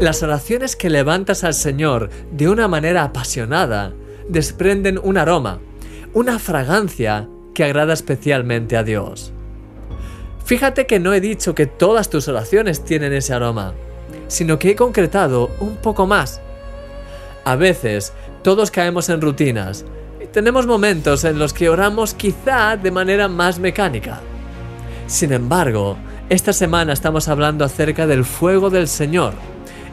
Las oraciones que levantas al Señor de una manera apasionada desprenden un aroma, una fragancia que agrada especialmente a Dios. Fíjate que no he dicho que todas tus oraciones tienen ese aroma, sino que he concretado un poco más. A veces todos caemos en rutinas y tenemos momentos en los que oramos quizá de manera más mecánica. Sin embargo, esta semana estamos hablando acerca del fuego del Señor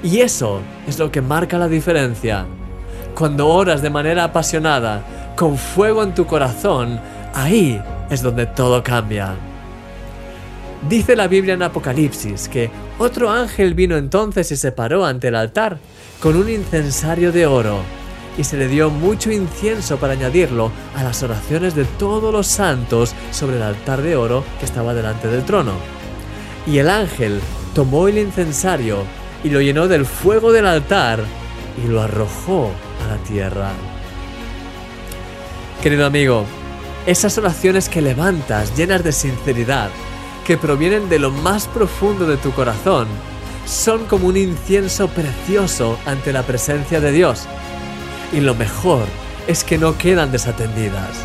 y eso es lo que marca la diferencia. Cuando oras de manera apasionada, con fuego en tu corazón, ahí es donde todo cambia. Dice la Biblia en Apocalipsis que otro ángel vino entonces y se paró ante el altar con un incensario de oro y se le dio mucho incienso para añadirlo a las oraciones de todos los santos sobre el altar de oro que estaba delante del trono. Y el ángel tomó el incensario y lo llenó del fuego del altar y lo arrojó a la tierra. Querido amigo, esas oraciones que levantas llenas de sinceridad, que provienen de lo más profundo de tu corazón, son como un incienso precioso ante la presencia de Dios. Y lo mejor es que no quedan desatendidas.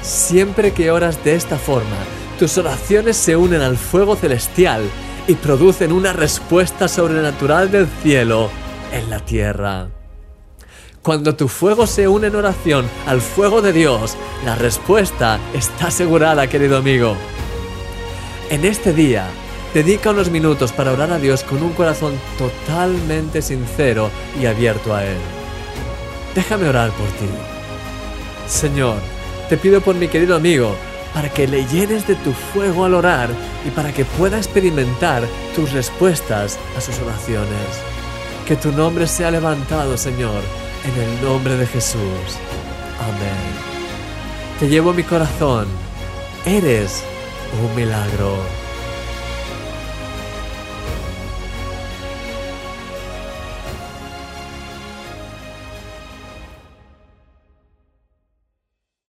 Siempre que oras de esta forma, tus oraciones se unen al fuego celestial y producen una respuesta sobrenatural del cielo en la tierra. Cuando tu fuego se une en oración al fuego de Dios, la respuesta está asegurada, querido amigo. En este día, dedica unos minutos para orar a Dios con un corazón totalmente sincero y abierto a Él. Déjame orar por ti. Señor, te pido por mi querido amigo, para que le llenes de tu fuego al orar y para que pueda experimentar tus respuestas a sus oraciones. Que tu nombre sea levantado, Señor, en el nombre de Jesús. Amén. Te llevo mi corazón. Eres un milagro.